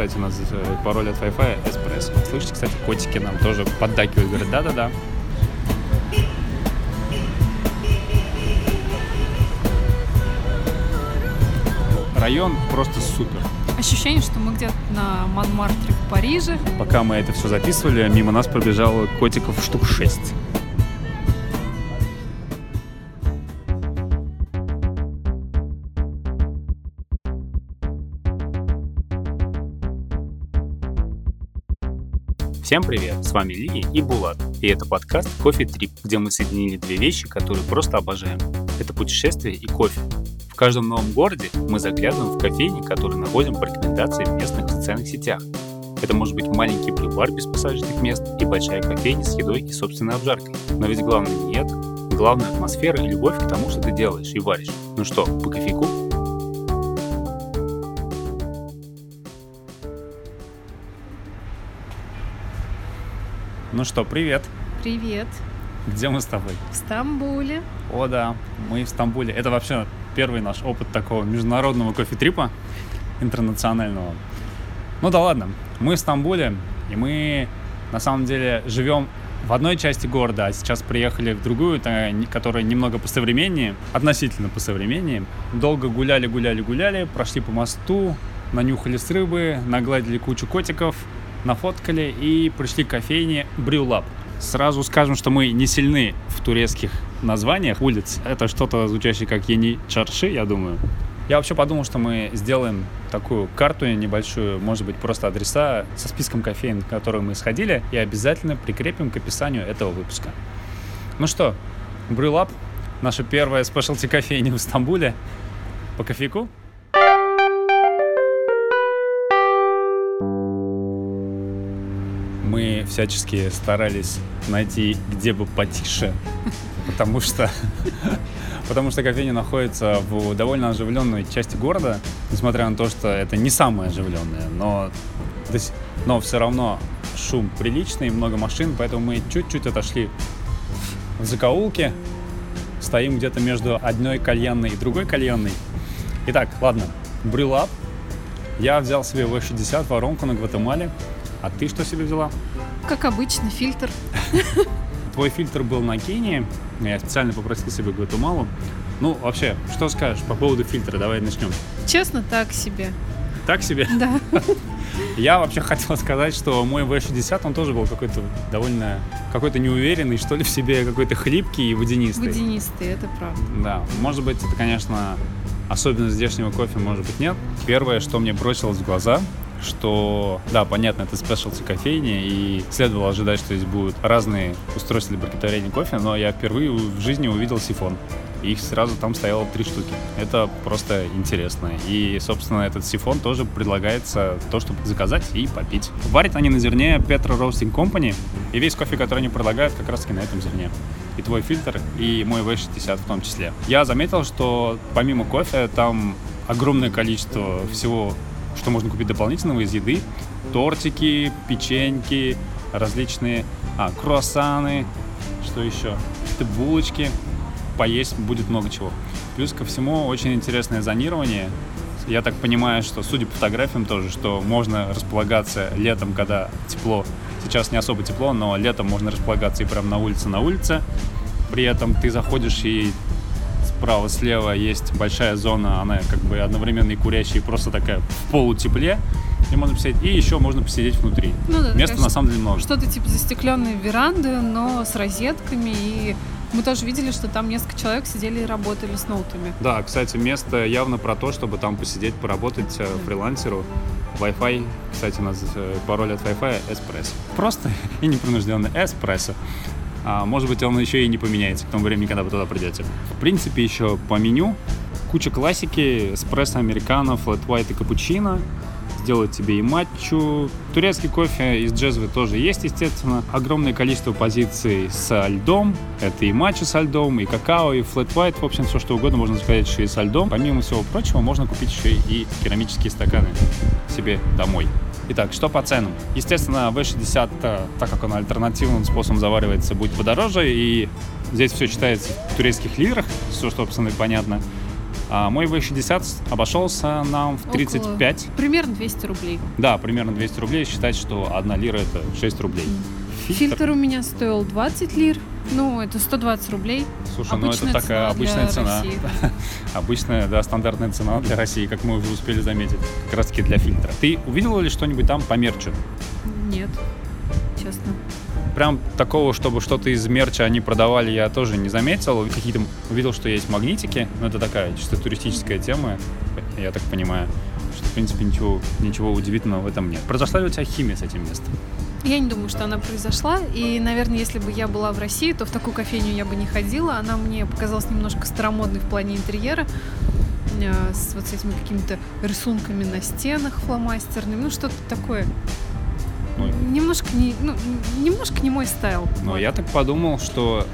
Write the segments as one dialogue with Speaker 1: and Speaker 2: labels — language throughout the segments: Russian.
Speaker 1: кстати, у нас э, пароль от Wi-Fi эспрессо. Слышите, кстати, котики нам тоже поддакивают, говорят, да-да-да. Район просто супер.
Speaker 2: Ощущение, что мы где-то на Монмартре в Париже.
Speaker 1: Пока мы это все записывали, мимо нас пробежало котиков штук 6. Всем привет, с вами Лили и Булат, и это подкаст Кофе Трип, где мы соединили две вещи, которые просто обожаем. Это путешествие и кофе. В каждом новом городе мы заглядываем в кофейни, которые находим по рекомендации в местных социальных сетях. Это может быть маленький брю-бар без посадочных мест и большая кофейня с едой и собственной обжаркой. Но ведь главное не это. Главное атмосфера и любовь к тому, что ты делаешь и варишь. Ну что, по кофейку? Ну что, привет.
Speaker 2: Привет.
Speaker 1: Где мы с тобой?
Speaker 2: В Стамбуле.
Speaker 1: О, да, мы в Стамбуле. Это вообще первый наш опыт такого международного кофе-трипа интернационального. Ну да ладно, мы в Стамбуле, и мы на самом деле живем в одной части города, а сейчас приехали в другую, которая немного посовременнее, относительно посовременнее. Долго гуляли, гуляли, гуляли, прошли по мосту, нанюхали с рыбы, нагладили кучу котиков, нафоткали и пришли к кофейне Брюлаб. Сразу скажем, что мы не сильны в турецких названиях улиц. Это что-то звучащее как Ени Чарши, я думаю. Я вообще подумал, что мы сделаем такую карту небольшую, может быть, просто адреса со списком кофеин, на которые мы сходили, и обязательно прикрепим к описанию этого выпуска. Ну что, Брюлаб, наша первая спешлти кофейня в Стамбуле. По кофейку? Всячески старались найти где бы потише, потому что, потому что кофейня находится в довольно оживленной части города, несмотря на то, что это не самое оживленное, но, но все равно шум приличный, много машин, поэтому мы чуть-чуть отошли в закоулке, стоим где-то между одной кальянной и другой кальянной. Итак, ладно, брюлап. Я взял себе V60 воронку на Гватемале. А ты что себе взяла?
Speaker 2: Как обычно, фильтр.
Speaker 1: Твой фильтр был на Кении. Я специально попросил себе Гватемалу. Ну, вообще, что скажешь по поводу фильтра? Давай начнем.
Speaker 2: Честно, так себе.
Speaker 1: Так себе?
Speaker 2: Да.
Speaker 1: Я вообще хотел сказать, что мой V60, он тоже был какой-то довольно, какой-то неуверенный, что ли, в себе, какой-то хлипкий и водянистый.
Speaker 2: Водянистый, это правда.
Speaker 1: Да, может быть, это, конечно, особенность здешнего кофе, может быть, нет. Первое, что мне бросилось в глаза, что, да, понятно, это спешлти кофейни, и следовало ожидать, что здесь будут разные устройства для приготовления кофе, но я впервые в жизни увидел сифон. Их сразу там стояло три штуки. Это просто интересно. И, собственно, этот сифон тоже предлагается то, чтобы заказать и попить. Варят они на зерне Petra Roasting Company, и весь кофе, который они предлагают, как раз таки на этом зерне. И твой фильтр, и мой V60 в том числе. Я заметил, что помимо кофе там огромное количество всего что можно купить дополнительного из еды. Тортики, печеньки, различные а, круассаны, что еще? Какие-то булочки. Поесть будет много чего. Плюс ко всему очень интересное зонирование. Я так понимаю, что, судя по фотографиям тоже, что можно располагаться летом, когда тепло. Сейчас не особо тепло, но летом можно располагаться и прям на улице, на улице. При этом ты заходишь и справа-слева есть большая зона, она как бы одновременно и курящая, и просто такая в полутепле. И можно посидеть. И еще можно посидеть внутри. Ну, да, Места на самом деле много.
Speaker 2: Что-то типа застекленной веранды, но с розетками. И мы тоже видели, что там несколько человек сидели и работали с ноутами.
Speaker 1: Да, кстати, место явно про то, чтобы там посидеть, поработать да. фрилансеру. Wi-Fi, кстати, у нас э, пароль от Wi-Fi эспрессо. Просто и непринужденно эспрессо. А, может быть, он еще и не поменяется к тому времени, когда вы туда придете. В принципе, еще по меню куча классики, эспрессо, американо, флэт white и капучино. Сделают тебе и матчу. Турецкий кофе из джезвы тоже есть, естественно. Огромное количество позиций со льдом. Это и матча со льдом, и какао, и флэт white. В общем, все что угодно можно заказать еще и со льдом. Помимо всего прочего, можно купить еще и керамические стаканы себе домой. Итак, что по ценам? Естественно, V60, э, так как он альтернативным способом заваривается, будет подороже, и здесь все читается в турецких лирах, все, что, собственно, понятно. А мой V60 обошелся нам в 35.
Speaker 2: Около, примерно 200 рублей.
Speaker 1: Да, примерно 200 рублей. Считать, что одна лира это 6 рублей.
Speaker 2: Фильтр, Фильтр у меня стоил 20 лир. Ну, это 120 рублей.
Speaker 1: Слушай, обычная ну это такая обычная цена. обычная, да, стандартная цена для России, как мы уже успели заметить. Как раз таки для фильтра. Ты увидела ли что-нибудь там по мерчу?
Speaker 2: Нет, честно
Speaker 1: прям такого, чтобы что-то из мерча они продавали, я тоже не заметил. Какие-то увидел, что есть магнитики, но это такая чисто туристическая тема, я так понимаю, что, в принципе, ничего, ничего удивительного в этом нет. Произошла ли у тебя химия с этим местом?
Speaker 2: Я не думаю, что она произошла. И, наверное, если бы я была в России, то в такую кофейню я бы не ходила. Она мне показалась немножко старомодной в плане интерьера э, с вот с этими какими-то рисунками на стенах фломастерными, ну что-то такое ну, немножко не, ну, немножко не мой стайл.
Speaker 1: Но вот. я так подумал, что,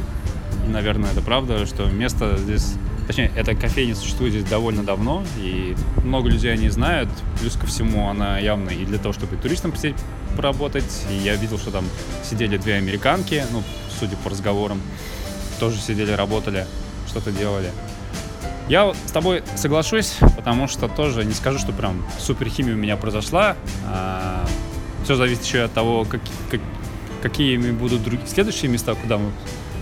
Speaker 1: наверное, это правда, что место здесь Точнее, эта кофейня существует здесь довольно давно, и много людей о ней знают. Плюс ко всему, она явно и для того, чтобы туристам посидеть, поработать. И я видел, что там сидели две американки, ну, судя по разговорам, тоже сидели, работали, что-то делали. Я с тобой соглашусь, потому что тоже не скажу, что прям супер химия у меня произошла. А, все зависит еще от того, как, как, какими будут другие следующие места, куда мы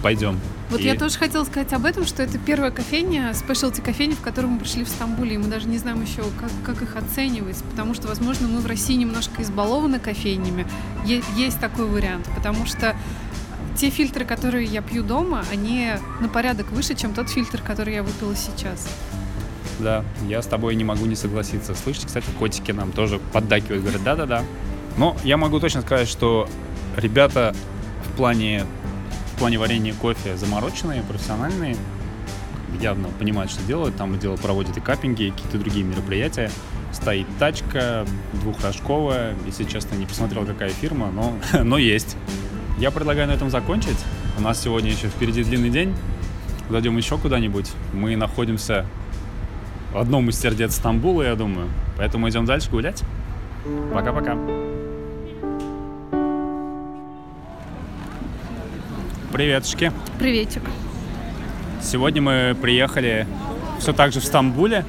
Speaker 1: пойдем.
Speaker 2: Вот и... я тоже хотела сказать об этом, что это первая кофейня, спешлти кофейня, в которую мы пришли в Стамбуле, и мы даже не знаем еще, как, как их оценивать, потому что, возможно, мы в России немножко избалованы кофейнями. Е- есть такой вариант, потому что те фильтры, которые я пью дома, они на порядок выше, чем тот фильтр, который я выпила сейчас.
Speaker 1: Да, я с тобой не могу не согласиться. Слышите, кстати, котики нам тоже поддакивают, говорят, да-да-да, но я могу точно сказать, что ребята в плане, в плане варенья кофе замороченные, профессиональные, явно понимают, что делают. Там дело проводят и каппинги, и какие-то другие мероприятия. Стоит тачка двухрожковая. Если честно, не посмотрел, какая фирма, но, но есть. Я предлагаю на этом закончить. У нас сегодня еще впереди длинный день. Зайдем еще куда-нибудь. Мы находимся в одном из сердец Стамбула, я думаю. Поэтому идем дальше гулять. Пока-пока. Приветушки.
Speaker 2: Приветик.
Speaker 1: Сегодня мы приехали все так же в Стамбуле,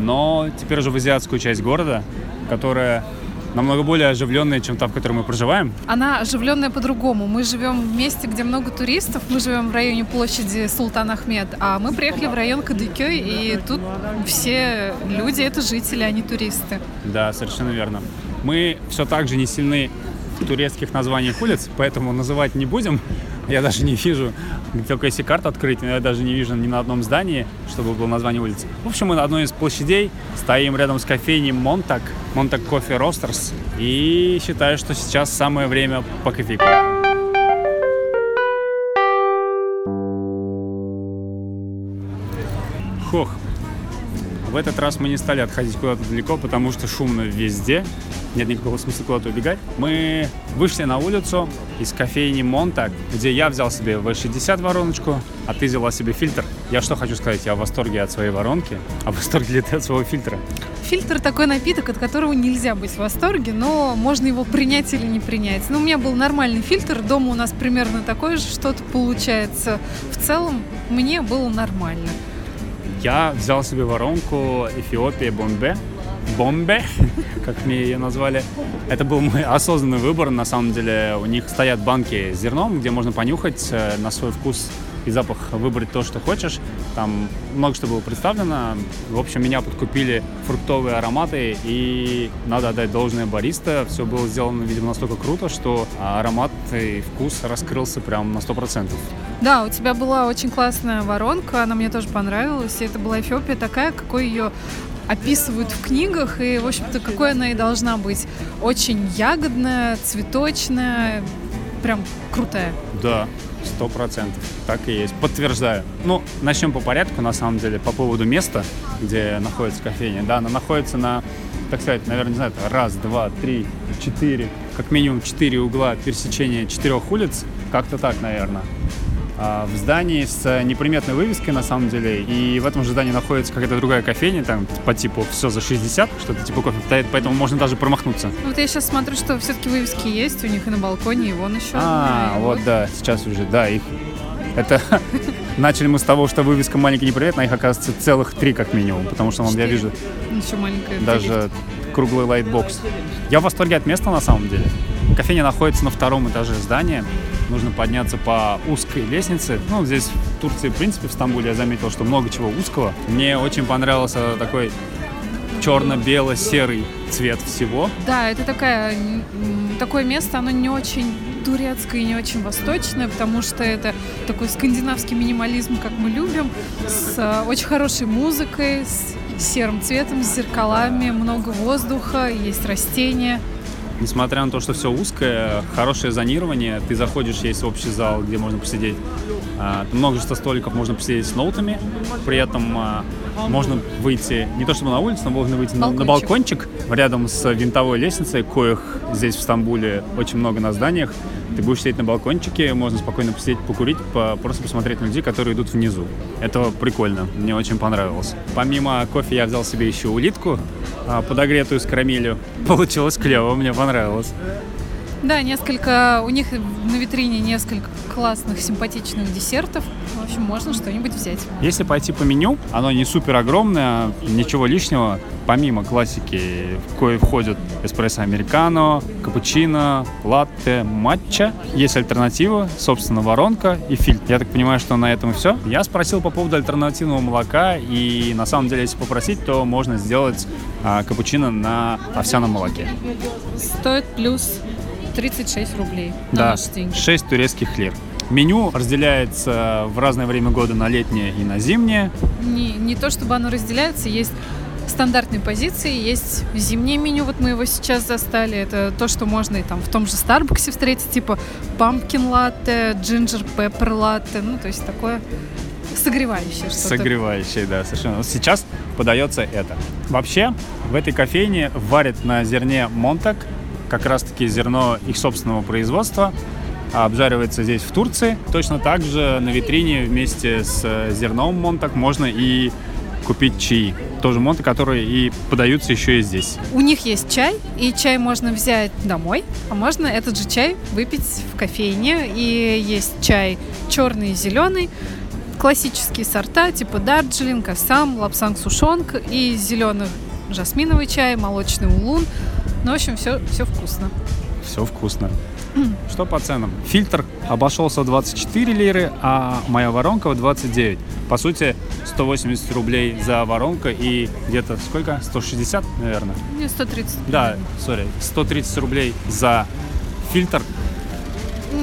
Speaker 1: но теперь уже в азиатскую часть города, которая намного более оживленная, чем та, в которой мы проживаем.
Speaker 2: Она оживленная по-другому. Мы живем в месте, где много туристов. Мы живем в районе площади Султан Ахмед, а мы приехали в район Кадыкёй, и тут все люди — это жители, а не туристы.
Speaker 1: Да, совершенно верно. Мы все так же не сильны в турецких названиях улиц, поэтому называть не будем. Я даже не вижу, только если карту открыть, я даже не вижу ни на одном здании, чтобы было название улицы. В общем, мы на одной из площадей стоим рядом с кофейней Монтак, Монтак Кофе Ростерс, и считаю, что сейчас самое время по кофейку. Хох, в этот раз мы не стали отходить куда-то далеко, потому что шумно везде нет никакого смысла куда-то убегать. Мы вышли на улицу из кофейни Монтак, где я взял себе V60 вороночку, а ты взяла себе фильтр. Я что хочу сказать, я в восторге от своей воронки, а в восторге ли ты от своего фильтра?
Speaker 2: Фильтр такой напиток, от которого нельзя быть в восторге, но можно его принять или не принять. Ну, у меня был нормальный фильтр, дома у нас примерно такой же что-то получается. В целом, мне было нормально.
Speaker 1: Я взял себе воронку Эфиопия Бомбе, Бомбе, как мне ее назвали. Это был мой осознанный выбор. На самом деле у них стоят банки с зерном, где можно понюхать э, на свой вкус и запах выбрать то, что хочешь. Там много что было представлено. В общем, меня подкупили фруктовые ароматы, и надо отдать должное бариста. Все было сделано, видимо, настолько круто, что аромат и вкус раскрылся прям на 100%.
Speaker 2: Да, у тебя была очень классная воронка, она мне тоже понравилась. И это была Эфиопия такая, какой ее описывают в книгах, и, в общем-то, какой она и должна быть. Очень ягодная, цветочная, прям крутая.
Speaker 1: Да, сто процентов. Так и есть. Подтверждаю. Ну, начнем по порядку, на самом деле, по поводу места, где находится кофейня. Да, она находится на, так сказать, наверное, не знаю, раз, два, три, четыре, как минимум четыре угла пересечения четырех улиц. Как-то так, наверное. А, в здании с неприметной вывеской, на самом деле, и в этом же здании находится какая-то другая кофейня, там по типу все за 60, что-то типа кофе стоит, поэтому можно даже промахнуться.
Speaker 2: Вот я сейчас смотрю, что все-таки вывески есть у них и на балконе, и вон еще.
Speaker 1: А, вот, да, сейчас уже, да, их Это начали мы с того, что вывеска маленькая неприметная, а их оказывается целых три как минимум, потому что я вижу
Speaker 2: Еще маленькая.
Speaker 1: даже круглый лайтбокс. Я в восторге от места на самом деле. Кофейня находится на втором этаже здания. Нужно подняться по узкой лестнице. Ну, здесь в Турции, в принципе, в Стамбуле я заметил, что много чего узкого. Мне очень понравился такой черно-бело-серый цвет всего.
Speaker 2: Да, это такая, такое место, оно не очень турецкое и не очень восточное, потому что это такой скандинавский минимализм, как мы любим, с э, очень хорошей музыкой, с серым цветом, с зеркалами, много воздуха, есть растения.
Speaker 1: Несмотря на то, что все узкое, хорошее зонирование, ты заходишь, есть общий зал, где можно посидеть. А, Множество столиков можно посидеть с ноутами, при этом а, можно выйти, не то чтобы на улицу, но можно выйти на- на
Speaker 2: Балкончик.
Speaker 1: балкончик рядом с винтовой лестницей, коих здесь в Стамбуле очень много на зданиях. Ты будешь сидеть на балкончике, можно спокойно посидеть, покурить, по- просто посмотреть на людей, которые идут внизу. Это прикольно, мне очень понравилось. Помимо кофе я взял себе еще улитку, а, подогретую с карамелью. Получилось клево, мне понравилось.
Speaker 2: Да, несколько, у них на витрине несколько классных, симпатичных десертов. В общем, можно что-нибудь взять.
Speaker 1: Если пойти по меню, оно не супер огромное, ничего лишнего. Помимо классики, в кое входят эспрессо американо, капучино, латте, матча. Есть альтернатива, собственно, воронка и фильтр. Я так понимаю, что на этом и все. Я спросил по поводу альтернативного молока, и на самом деле, если попросить, то можно сделать а, капучино на овсяном молоке.
Speaker 2: Стоит плюс 36 рублей на
Speaker 1: Да,
Speaker 2: наши деньги.
Speaker 1: 6 турецких лир. Меню разделяется в разное время года на летнее и на зимнее.
Speaker 2: Не, не то чтобы оно разделяется, есть стандартные позиции, есть зимнее меню, вот мы его сейчас застали, это то, что можно и там в том же Старбаксе встретить, типа pumpkin латте, ginger pepper латте, ну, то есть такое согревающее что-то.
Speaker 1: Согревающий, да, совершенно. Сейчас подается это. Вообще, в этой кофейне варят на зерне Монтак, как раз-таки зерно их собственного производства, а обжаривается здесь в Турции. Точно так же на витрине вместе с э, зерном Монтак можно и купить чаи. Тоже Монтак, которые и подаются еще и здесь.
Speaker 2: У них есть чай, и чай можно взять домой, а можно этот же чай выпить в кофейне. И есть чай черный и зеленый, классические сорта типа Дарджилинг, Ассам, Лапсанг Сушонг и зеленый жасминовый чай, молочный улун. Ну, в общем, все, все вкусно.
Speaker 1: Все вкусно. Что по ценам? Фильтр обошелся в 24 лиры, а моя воронка в 29. По сути, 180 рублей за воронку и где-то сколько? 160, наверное.
Speaker 2: Мне 130.
Speaker 1: Да, сори, 130 рублей за фильтр.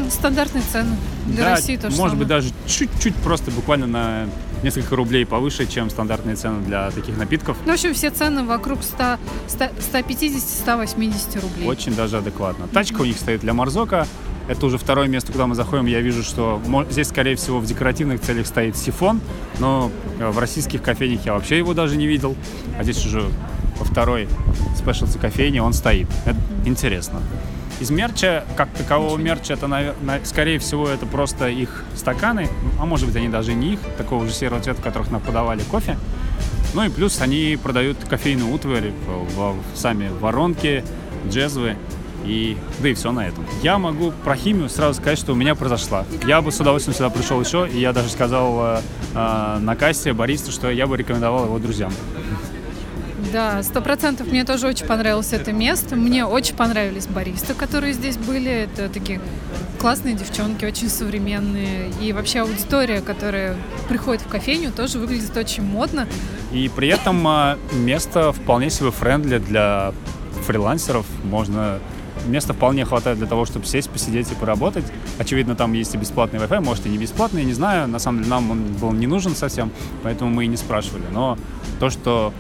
Speaker 2: Стандартные цены. Для
Speaker 1: Да,
Speaker 2: России тоже
Speaker 1: может быть, даже чуть-чуть просто буквально на несколько рублей повыше, чем стандартные цены для таких напитков.
Speaker 2: Ну, в общем, все цены вокруг 100, 100 150-180 рублей.
Speaker 1: Очень даже адекватно. Тачка у них стоит для Марзока. Это уже второе место, куда мы заходим. Я вижу, что здесь, скорее всего, в декоративных целях стоит сифон, но э, в российских кофейнях я вообще его даже не видел. А здесь уже во второй спешлти кофейне он стоит. Это интересно. Из мерча, как такового мерча, это, скорее всего, это просто их стаканы, а может быть, они даже не их, такого же серого цвета, в которых нам подавали кофе. Ну и плюс они продают кофейную утварь, в- в- сами воронки, джезвы и да и все на этом. Я могу про химию сразу сказать, что у меня произошла. Я бы с удовольствием сюда пришел еще, и я даже сказал э, э, на кассе баристу, что я бы рекомендовал его друзьям.
Speaker 2: Да, сто процентов. Мне тоже очень понравилось это место. Мне очень понравились баристы, которые здесь были. Это такие классные девчонки, очень современные. И вообще аудитория, которая приходит в кофейню, тоже выглядит очень модно.
Speaker 1: И при этом э, место вполне себе френдли для фрилансеров. Можно места вполне хватает для того, чтобы сесть, посидеть и поработать. Очевидно, там есть и бесплатный Wi-Fi, может и не бесплатный, я не знаю. На самом деле нам он был не нужен совсем, поэтому мы и не спрашивали. Но то, что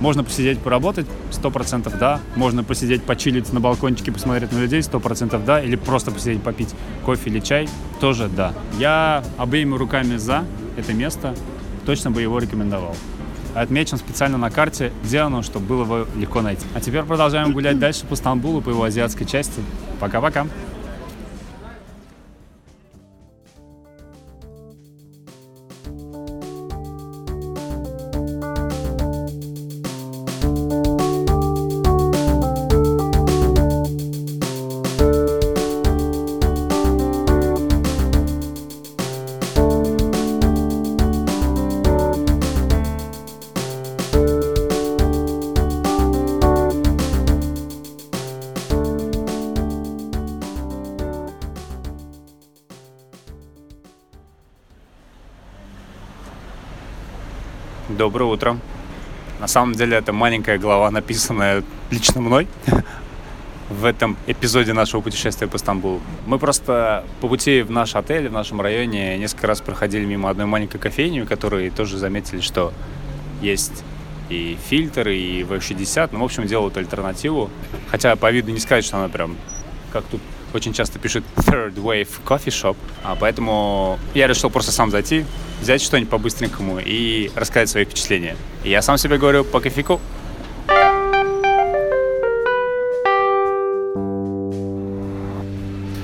Speaker 1: можно посидеть, поработать, сто процентов да. Можно посидеть, почилить на балкончике, посмотреть на людей, сто процентов да. Или просто посидеть, попить кофе или чай, тоже да. Я обеими руками за это место, точно бы его рекомендовал. Отмечен специально на карте, где оно, чтобы было его легко найти. А теперь продолжаем гулять дальше по Стамбулу, по его азиатской части. Пока-пока. Доброе утро. На самом деле это маленькая глава, написанная лично мной в этом эпизоде нашего путешествия по Стамбулу. Мы просто по пути в наш отель, в нашем районе, несколько раз проходили мимо одной маленькой кофейни, в которой тоже заметили, что есть и фильтр, и V60. Ну, в общем, делают альтернативу. Хотя по виду не сказать, что она прям, как тут очень часто пишет Third Wave Coffee Shop. А поэтому я решил просто сам зайти, взять что-нибудь по-быстренькому и рассказать свои впечатления. Я сам себе говорю по кофейку.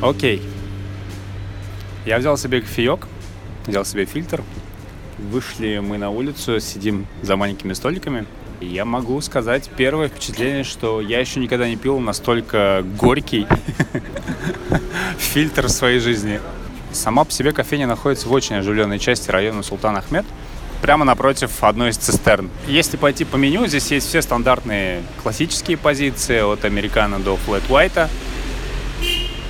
Speaker 1: Окей. Я взял себе кофеек, взял себе фильтр. Вышли мы на улицу, сидим за маленькими столиками. И я могу сказать первое впечатление, что я еще никогда не пил настолько горький фильтр в своей жизни. Сама по себе кофейня находится в очень оживленной части района Султан Ахмед, прямо напротив одной из цистерн. Если пойти по меню, здесь есть все стандартные классические позиции, от американо до флэт white.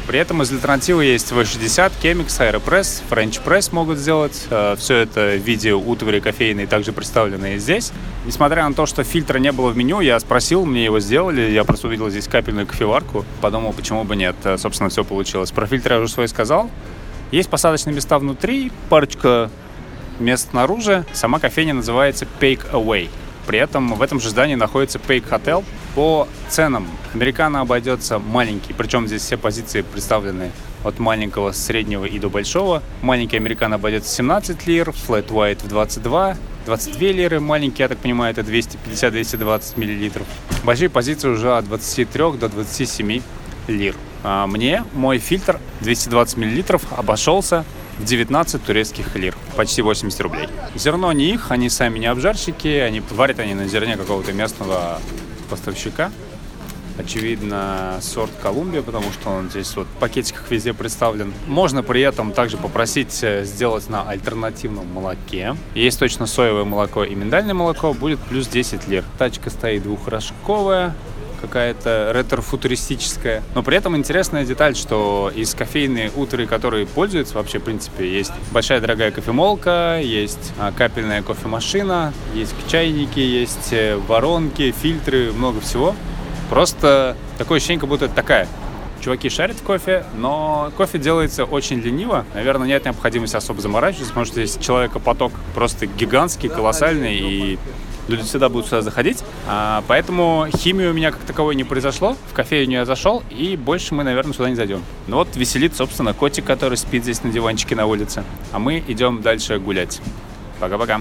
Speaker 1: При этом из альтернативы есть V60, Chemix, Aeropress, French Press могут сделать. Э, Все это в виде утвари кофейной также представлены здесь. Несмотря на то, что фильтра не было в меню, я спросил, мне его сделали. Я просто увидел здесь капельную кофеварку. Подумал, почему бы нет. Э, Собственно, все получилось. Про фильтр я уже свой сказал. Есть посадочные места внутри, парочка мест снаружи. Сама кофейня называется Pake Away. При этом в этом же здании находится Pake Hotel. По ценам американо обойдется маленький, причем здесь все позиции представлены от маленького, среднего и до большого. Маленький американо обойдется 17 лир, Flat White в 22, 22 лиры, маленький, я так понимаю, это 250-220 миллилитров. Большие позиции уже от 23 до 27 лир. А мне мой фильтр 220 миллилитров обошелся в 19 турецких лир, почти 80 рублей. Зерно не их, они сами не обжарщики, они варят они на зерне какого-то местного поставщика. Очевидно, сорт Колумбия, потому что он здесь вот в пакетиках везде представлен. Можно при этом также попросить э, сделать на альтернативном молоке. Есть точно соевое молоко и миндальное молоко, будет плюс 10 лир. Тачка стоит двухрожковая, какая-то ретро-футуристическая. Но при этом интересная деталь, что из кофейной утры, которые пользуются вообще, в принципе, есть большая дорогая кофемолка, есть а, капельная кофемашина, есть чайники, есть э, воронки, фильтры, много всего. Просто такое ощущение, как будто это такая Чуваки шарят кофе, но кофе делается очень лениво. Наверное, нет необходимости особо заморачиваться, потому что здесь человекопоток просто гигантский, колоссальный, и люди всегда будут сюда заходить. А, поэтому химии у меня как таковой не произошло. В кофейню я зашел, и больше мы, наверное, сюда не зайдем. Ну вот веселит, собственно, котик, который спит здесь на диванчике на улице. А мы идем дальше гулять. Пока-пока.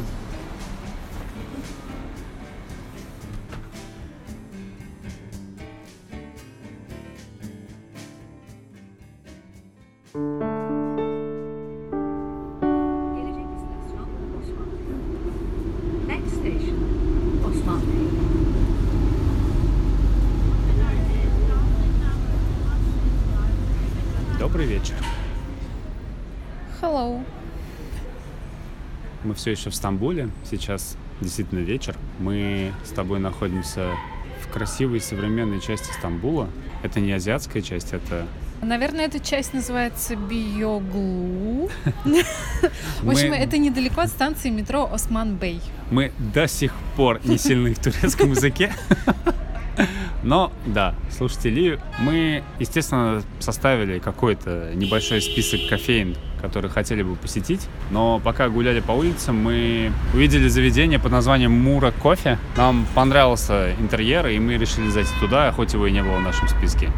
Speaker 1: Все еще в Стамбуле. Сейчас действительно вечер. Мы с тобой находимся в красивой современной части Стамбула. Это не азиатская часть, это...
Speaker 2: Наверное, эта часть называется Биоглу. В общем, это недалеко от станции метро Осман Бей.
Speaker 1: Мы до сих пор не сильны в турецком языке. Но, да, слушайте, Лию, мы, естественно, составили какой-то небольшой список кофеин, которые хотели бы посетить. Но пока гуляли по улицам, мы увидели заведение под названием Мура Кофе. Нам понравился интерьер, и мы решили зайти туда, хоть его и не было в нашем списке.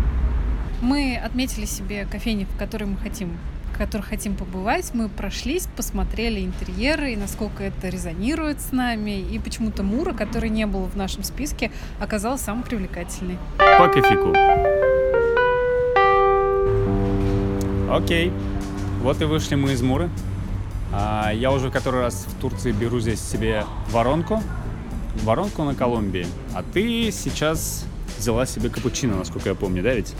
Speaker 2: Мы отметили себе кофейни, в которые мы хотим в которых хотим побывать. Мы прошлись, посмотрели интерьеры и насколько это резонирует с нами. И почему-то Мура, который не был в нашем списке, оказался самым привлекательной.
Speaker 1: По кофейку. Окей. Вот и вышли мы из Муры. А, я уже который раз в Турции беру здесь себе воронку. Воронку на Колумбии. А ты сейчас взяла себе капучино, насколько я помню, да ведь?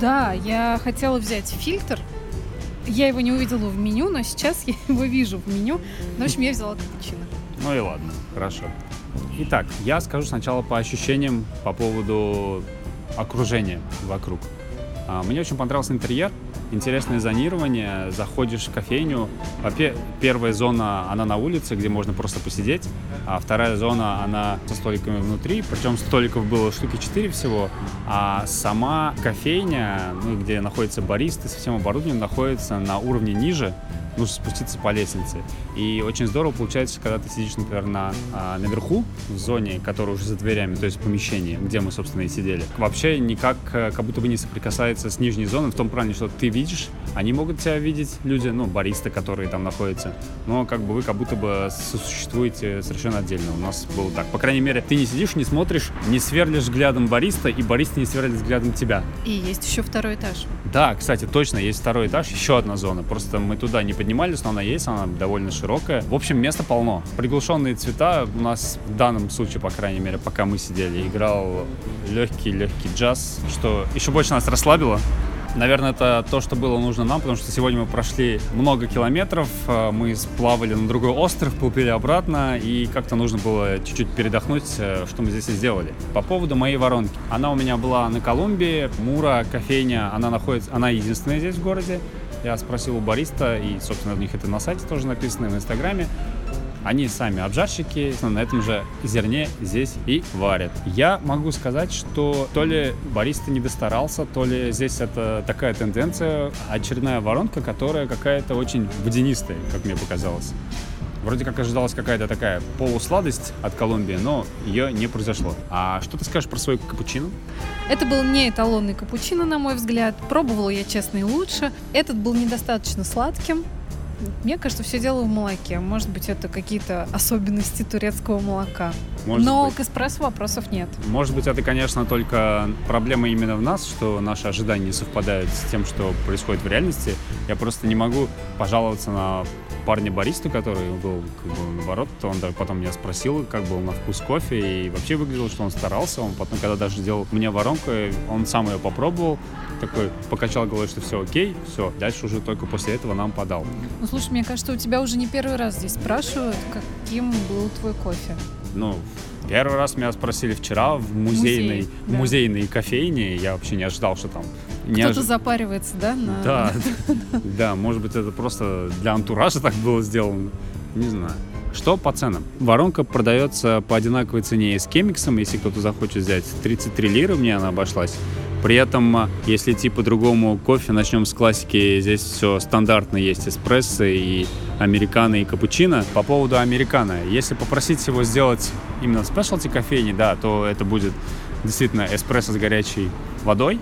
Speaker 2: Да, я хотела взять фильтр. Я его не увидела в меню, но сейчас я его вижу в меню. Ну, в общем, я взяла капучино.
Speaker 1: Ну и ладно, хорошо. Итак, я скажу сначала по ощущениям по поводу окружения вокруг. А, Мне очень понравился интерьер. Интересное зонирование. Заходишь в кофейню. Первая зона, она на улице, где можно просто посидеть. А вторая зона, она со столиками внутри. Причем столиков было штуки 4 всего. А сама кофейня, ну, где находится бариста со всем оборудованием, находится на уровне ниже нужно спуститься по лестнице. И очень здорово получается, когда ты сидишь, например, на, а, наверху, в зоне, которая уже за дверями, то есть в помещении, где мы, собственно, и сидели. Вообще никак, э, как будто бы не соприкасается с нижней зоной, в том плане, что ты видишь, они могут тебя видеть, люди, ну, баристы, которые там находятся, но как бы вы как будто бы существуете совершенно отдельно. У нас было так. По крайней мере, ты не сидишь, не смотришь, не сверлишь взглядом бариста, и бариста не сверлит взглядом тебя.
Speaker 2: И есть еще второй этаж.
Speaker 1: Да, кстати, точно, есть второй этаж, еще одна зона. Просто мы туда не поднимались, но она есть, она довольно широкая. В общем, места полно. Приглушенные цвета у нас в данном случае, по крайней мере, пока мы сидели, играл легкий-легкий джаз, что еще больше нас расслабило. Наверное, это то, что было нужно нам, потому что сегодня мы прошли много километров, э, мы сплавали на другой остров, плыли обратно, и как-то нужно было чуть-чуть передохнуть, э, что мы здесь и сделали. По поводу моей воронки. Она у меня была на Колумбии, Мура, кофейня, она находится, она единственная здесь в городе. Я спросил у бариста, и, собственно, у них это на сайте тоже написано, в Инстаграме. Они сами обжарщики, на этом же зерне здесь и варят. Я могу сказать, что то ли бариста не достарался, то ли здесь это такая тенденция, очередная воронка, которая какая-то очень водянистая, как мне показалось. Вроде как ожидалась какая-то такая полусладость от Колумбии, но ее не произошло. А что ты скажешь про свой капучино?
Speaker 2: Это был не эталонный капучино, на мой взгляд. Пробовала я, честно, и лучше. Этот был недостаточно сладким. Мне кажется, все дело в молоке. Может быть, это какие-то особенности турецкого молока.
Speaker 1: Может
Speaker 2: Но
Speaker 1: быть.
Speaker 2: к эспрессо вопросов нет.
Speaker 1: Может быть, это, конечно, только проблема именно в нас, что наши ожидания не совпадают с тем, что происходит в реальности. Я просто не могу пожаловаться на парня баристу, который был как бы наоборот, он даже потом меня спросил, как был на вкус кофе, и вообще выглядело, что он старался. Он потом, когда даже делал мне воронку, он сам ее попробовал, такой покачал головой, что все окей, все. Дальше уже только после этого нам подал.
Speaker 2: Ну, слушай, мне кажется, у тебя уже не первый раз здесь спрашивают, каким был твой кофе.
Speaker 1: Ну, первый раз меня спросили вчера в музейной,
Speaker 2: Музей,
Speaker 1: в
Speaker 2: да.
Speaker 1: музейной кофейне. Я вообще не ожидал, что там... Не
Speaker 2: Кто-то
Speaker 1: ожи-
Speaker 2: запаривается, да? На...
Speaker 1: Да, да, может быть, это просто для антуража так было сделано. Не знаю. Что по ценам? Воронка продается по одинаковой цене и с кемиксом, если кто-то захочет взять. 33 лиры мне она обошлась. При этом, а, если идти по-другому кофе, начнем с классики. Здесь все стандартно есть эспрессо и американо и капучино. По поводу американо, если попросить его сделать именно в спешлти кофейне, да, то это будет действительно эспрессо с горячей водой.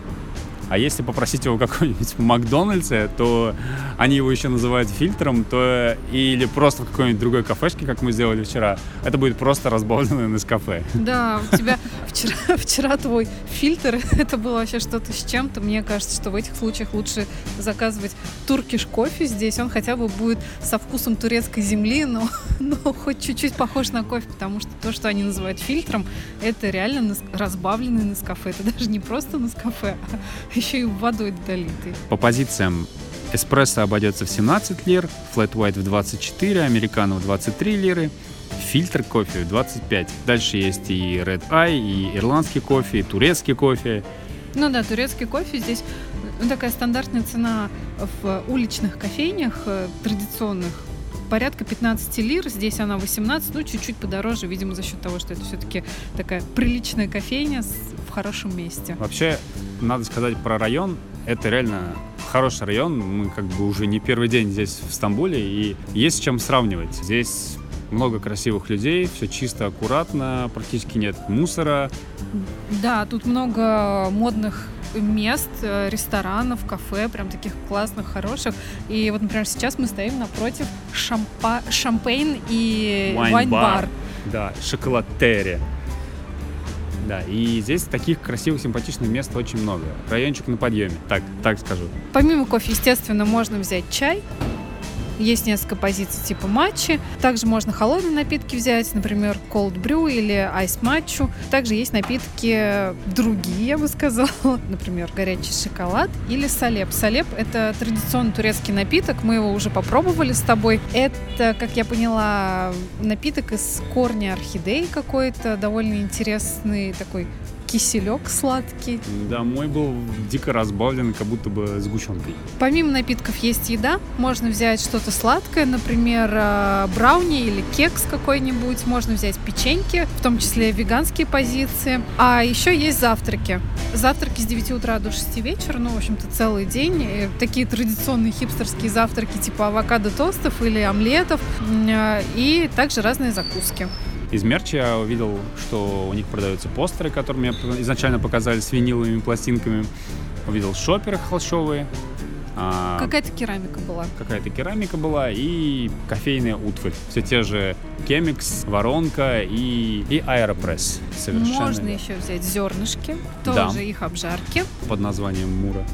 Speaker 1: А если попросить его какой-нибудь Макдональдсе, то они его еще называют фильтром, то или просто в какой-нибудь другой кафешке, как мы сделали вчера, это будет просто разбавленное Нескафе.
Speaker 2: Да, у тебя вчера, вчера твой фильтр, это было вообще что-то с чем-то. Мне кажется, что в этих случаях лучше заказывать туркиш кофе здесь. Он хотя бы будет со вкусом турецкой земли, но, но хоть чуть-чуть похож на кофе, потому что то, что они называют фильтром, это реально разбавленный Нескафе. Это даже не просто Нескафе, а еще и водой долитый.
Speaker 1: По позициям эспрессо обойдется в 17 лир, флэт white в 24, американо в 23 лиры, фильтр кофе в 25. Дальше есть и Red Eye, и ирландский кофе, и турецкий кофе.
Speaker 2: Ну да, турецкий кофе здесь ну, такая стандартная цена в уличных кофейнях э, традиционных порядка 15 лир, здесь она 18, ну чуть-чуть подороже, видимо, за счет того, что это все-таки такая приличная кофейня в хорошем месте.
Speaker 1: Вообще, надо сказать про район. Это реально хороший район. Мы как бы уже не первый день здесь, в Стамбуле, и есть с чем сравнивать. Здесь много красивых людей, все чисто, аккуратно, практически нет мусора.
Speaker 2: Да, тут много модных мест, э, ресторанов, кафе, прям таких классных, хороших. И вот, например, сейчас мы стоим напротив шампа... шампейн и вайн-бар.
Speaker 1: Да, шоколадтерия. Да, и здесь таких красивых, симпатичных мест очень много. Райончик на подъеме, так, так скажу.
Speaker 2: Помимо кофе, естественно, можно взять чай. Есть несколько позиций типа матчи. Также можно холодные напитки взять, например, cold brew или ice матчу. Также есть напитки другие, я бы сказала. Например, горячий шоколад или салеп. Салеп — это традиционный турецкий напиток. Мы его уже попробовали с тобой. Это, как я поняла, напиток из корня орхидеи какой-то. Довольно интересный такой киселек сладкий.
Speaker 1: Да, мой был дико разбавлен, как будто бы сгущенкой.
Speaker 2: Помимо напитков есть еда. Можно взять что-то сладкое, например, э, брауни или кекс какой-нибудь. Можно взять печеньки, в том числе веганские позиции. А еще есть завтраки. Завтраки с 9 утра до 6 вечера, ну, в общем-то, целый день. И такие традиционные хипстерские завтраки типа авокадо тостов или омлетов. Э, И также разные закуски.
Speaker 1: Из мерча я увидел, что у них продаются постеры, которые мне изначально показали с виниловыми пластинками. Увидел шоперы холщовые. а,
Speaker 2: Какая-то керамика была.
Speaker 1: какая-то керамика была и кофейная утварь. Все те же Кемикс, Воронка и, и Аэропресс. Совершенно
Speaker 2: Можно еще взять зернышки,
Speaker 1: Да.
Speaker 2: тоже их обжарки.
Speaker 1: под названием Мура.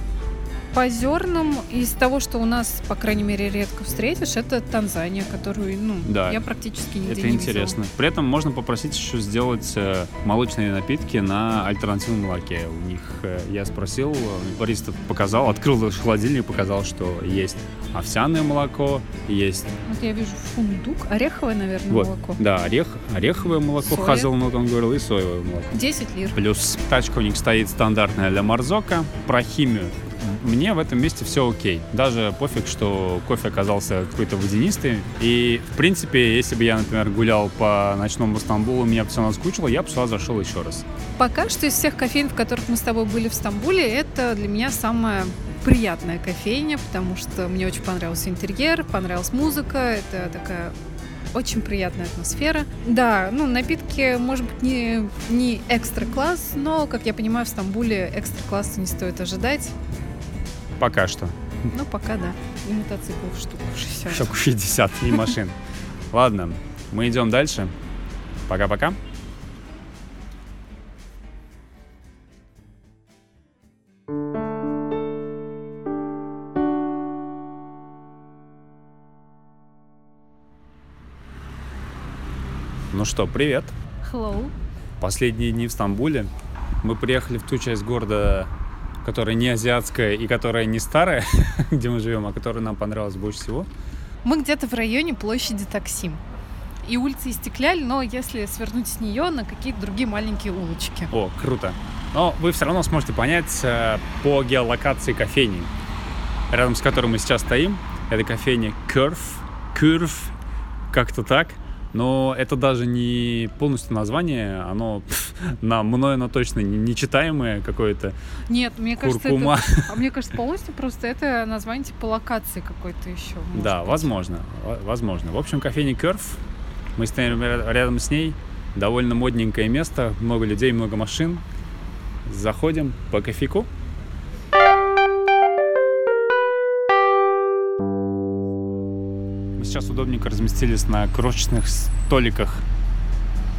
Speaker 2: По зернам, из того, что у нас, по крайней мере, редко встретишь, это Танзания, которую, ну,
Speaker 1: Да.
Speaker 2: я практически нигде
Speaker 1: Это
Speaker 2: не
Speaker 1: интересно. При этом можно попросить еще сделать э, молочные напитки на альтернативном молоке. У них э, я спросил, бариста показал, открыл холодильник, показал, что есть овсяное молоко, есть.
Speaker 2: Вот я вижу фундук, ореховое, наверное,
Speaker 1: вот,
Speaker 2: молоко.
Speaker 1: да, орех, ореховое молоко,
Speaker 2: Соя.
Speaker 1: хазелнут, он говорил, и соевое молоко.
Speaker 2: 10 лир.
Speaker 1: Плюс тачка у них стоит стандартная для Марзока. Про химию. Мне в этом месте все окей. Даже пофиг, что кофе оказался какой-то водянистый. И, в принципе, если бы я, например, гулял по ночному Стамбулу, меня бы все наскучило, я бы сюда зашел еще раз.
Speaker 2: Пока что из всех кофеин, в которых мы с тобой были в Стамбуле, это для меня самая приятная кофейня, потому что мне очень понравился интерьер, понравилась музыка, это такая очень приятная атмосфера. Да, ну, напитки, может быть, не, не экстра класс, но, как я понимаю, в Стамбуле экстра класса не стоит ожидать.
Speaker 1: Пока что.
Speaker 2: Ну, пока да. И мотоциклов штук 60.
Speaker 1: Штук 60 и машин. Ладно, мы идем дальше. Пока-пока. Ну что, привет.
Speaker 2: Hello.
Speaker 1: Последние дни в Стамбуле. Мы приехали в ту часть города, которая не азиатская и которая не старая, где мы живем, а которая нам понравилась больше всего.
Speaker 2: Мы где-то в районе площади Таксим. И улицы Истекляль, но если свернуть с нее на какие-то другие маленькие улочки.
Speaker 1: О, круто. Но вы все равно сможете понять э, по геолокации кофейни, рядом с которой мы сейчас стоим. Это кофейня Curve, Curve, как-то так. Но это даже не полностью название, оно пф, на мною оно точно не- нечитаемое какое-то.
Speaker 2: Нет, мне кажется, это... А мне кажется, полностью просто это название типа локации какой-то еще.
Speaker 1: Да,
Speaker 2: быть.
Speaker 1: возможно, во- возможно. В общем, кофейня Curve, мы стоим ря- рядом с ней, довольно модненькое место, много людей, много машин. Заходим по кофейку. Сейчас удобненько разместились на крошечных столиках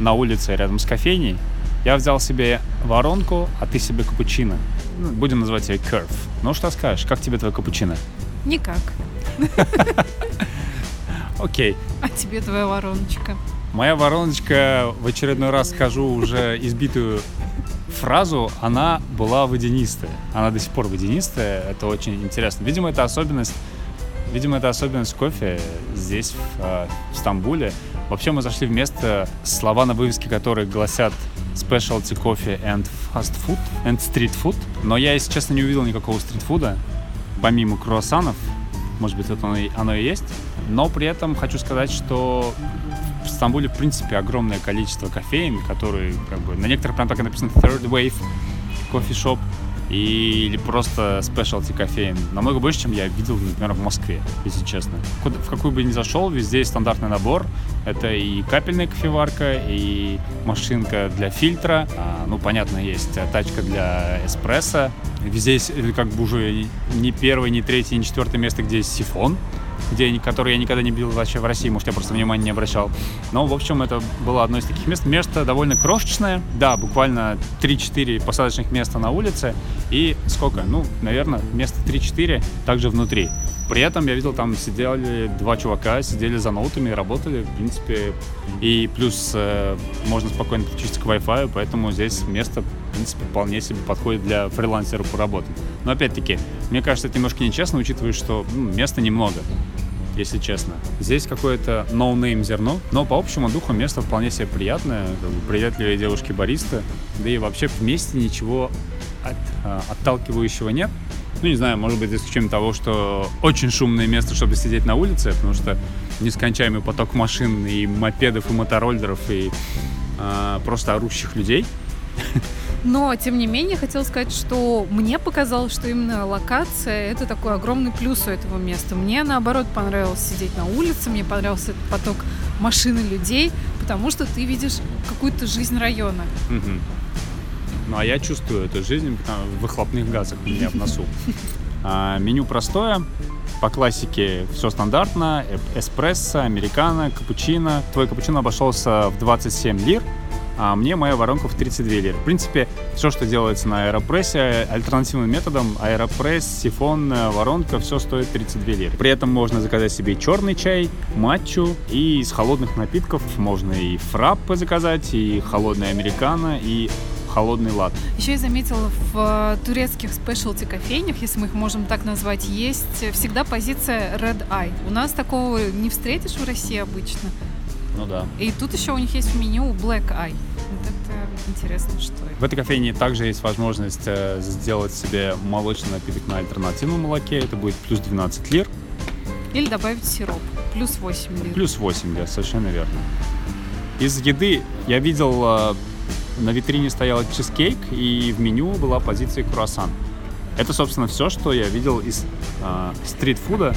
Speaker 1: на улице рядом с кофейней. Я взял себе воронку, а ты себе капучино. Ну, Будем называть ее Curve. Ну, что скажешь, как тебе твой капучино?
Speaker 2: Никак.
Speaker 1: Окей.
Speaker 2: А тебе твоя вороночка.
Speaker 1: Моя вороночка, в очередной раз скажу уже избитую фразу, она была водянистая. Она до сих пор водянистая, это очень интересно. Видимо, это особенность Видимо, это особенность кофе здесь, в, э, в Стамбуле. Вообще мы зашли в место, слова на вывеске которые гласят Specialty Coffee and Fast Food and Street Food. Но я, если честно, не увидел никакого стритфуда, помимо круассанов. Может быть, это оно и, оно и есть. Но при этом хочу сказать, что в Стамбуле, в принципе, огромное количество кофеин, которые, как бы, на некоторых прям так и написано Third Wave Coffee Shop и- или просто specialty кофеин. Намного больше, чем я видел, например, в Москве, если честно. Куда- в какую бы ни зашел, везде есть стандартный набор. Это и капельная кофеварка, и машинка для фильтра. А, ну, понятно, есть тачка для эспрессо. Везде есть как бы уже не первое, не третье, не четвертое место, где есть сифон ни- который я никогда не видел вообще в России, может, я просто внимания не обращал. Но, в общем, это было одно из таких мест. Место довольно крошечное, да, буквально 3-4 посадочных места на улице, и сколько? Ну, наверное, место 3-4 также внутри. При этом я видел, там сидели два чувака, сидели за ноутами, работали, в принципе, и плюс э, можно спокойно подключиться к Wi-Fi, поэтому здесь место, принципе, вполне себе подходит для фрилансера поработать. Но опять-таки, мне кажется, это немножко нечестно, учитывая, что ну, места немного. если честно. Здесь какое-то no-name зерно, но по общему духу место вполне себе приятное, как бы приветливые девушки бариста, да и вообще вместе ничего от- а, отталкивающего нет. Ну, не знаю, может быть, за исключением того, что очень шумное место, чтобы сидеть на улице, потому что нескончаемый поток машин и мопедов, и мотороллеров, и а, просто орущих людей.
Speaker 2: Но, тем не менее, хотела сказать, что мне показалось, что именно локация — это такой огромный плюс у этого места. Мне, наоборот, понравилось сидеть на улице, мне понравился этот поток машин и людей, потому что ты видишь какую-то жизнь района.
Speaker 1: Мгм. Ну, а я чувствую эту жизнь в выхлопных газах у меня в носу. А, меню простое. По классике все стандартно. Эспрессо, американо, капучино. Твой капучино обошелся в 27 лир, а мне моя воронка в 32 лир. В принципе, все, что делается на аэропрессе, альтернативным методом, аэропресс, сифон, э, воронка, все стоит 32 лиры. При этом можно заказать себе черный чай, матчу, и из холодных напитков можно и фраппе заказать, и холодный американо, и холодный лат.
Speaker 2: Еще я заметила, в э, турецких спешлти кофейнях, если мы их можем так назвать, есть всегда позиция Red Eye. У нас такого не встретишь в России обычно.
Speaker 1: Ну да.
Speaker 2: И тут еще у них есть в меню Black Eye. Вот это интересно, что это.
Speaker 1: В этой кофейне также есть возможность э, сделать себе молочный напиток на альтернативном молоке. Это будет плюс 12 лир,
Speaker 2: Или добавить сироп. Плюс 8 лир.
Speaker 1: плюс 8 лир, совершенно верно. Из еды я видел, э, на витрине стоял чизкейк, и в меню была позиция круассан. Это, собственно, все, что я видел из э, стритфуда.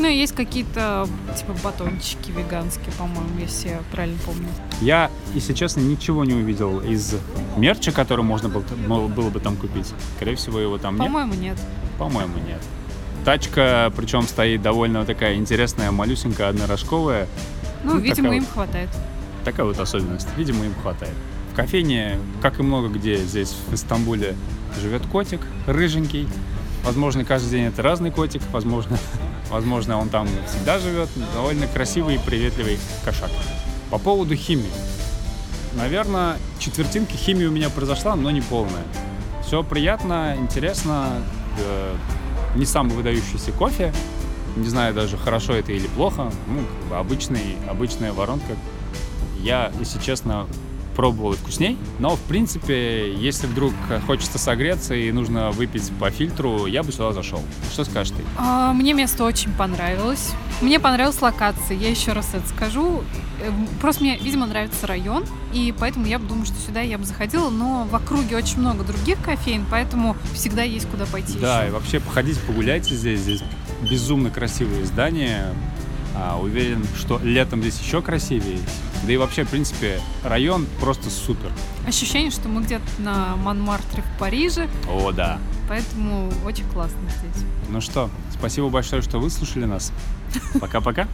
Speaker 2: Ну, и есть какие-то, типа, батончики веганские, по-моему, если я правильно помню.
Speaker 1: Я, если честно, ничего не увидел из мерча, который можно было, было бы там купить. Скорее всего, его там нет.
Speaker 2: По-моему, нет.
Speaker 1: По-моему, нет. Тачка, причем стоит довольно такая интересная, малюсенькая, однорожковая.
Speaker 2: Ну,
Speaker 1: Ну,
Speaker 2: видимо, им
Speaker 1: вот.
Speaker 2: хватает.
Speaker 1: Такая вот особенность. Видимо, им хватает. В кофейне, как и много где здесь, в Истамбуле, живет котик, рыженький. Возможно, каждый день это разный котик. Возможно, возможно он там всегда живет. Довольно красивый и приветливый кошак. По поводу химии. Наверное, четвертинка химии у меня произошла, но не полная. Все приятно, интересно. э, Не самый выдающийся кофе. Не знаю даже, хорошо это или плохо. Ну, как бы обычный, обычная воронка. Я, если честно, пробовал и вкусней. Но, в принципе, если вдруг хочется согреться и нужно выпить по фильтру, я бы сюда зашел. Что скажешь ты?
Speaker 2: А, Мне место очень понравилось. Мне понравилась локация, я еще раз это скажу. Эм, Просто мне, видимо, нравится район, и поэтому я думаю, что сюда я бы заходила, но в округе очень много других кофеин, поэтому всегда есть куда пойти
Speaker 1: Да, и
Speaker 2: еще.
Speaker 1: вообще походите, погуляйте здесь. Здесь безумно красивые здания. А, уверен, что летом здесь еще красивее. Да и вообще, в принципе, район просто супер.
Speaker 2: Ощущение, что мы где-то на Монмартре в Париже,
Speaker 1: О, да.
Speaker 2: поэтому очень классно здесь.
Speaker 1: Ну что, спасибо большое, что выслушали нас. Пока-пока.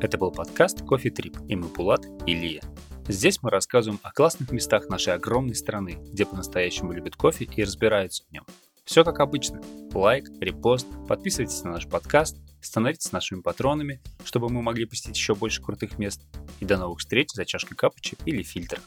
Speaker 1: Это был подкаст «Кофе Трип» и мы Пулат и Лия. Здесь мы рассказываем о классных местах нашей огромной страны, где по-настоящему любят кофе и разбираются в нем. Все как обычно. Лайк, репост, подписывайтесь на наш подкаст, становитесь нашими патронами, чтобы мы могли посетить еще больше крутых мест. И до новых встреч за чашкой капучи или фильтра.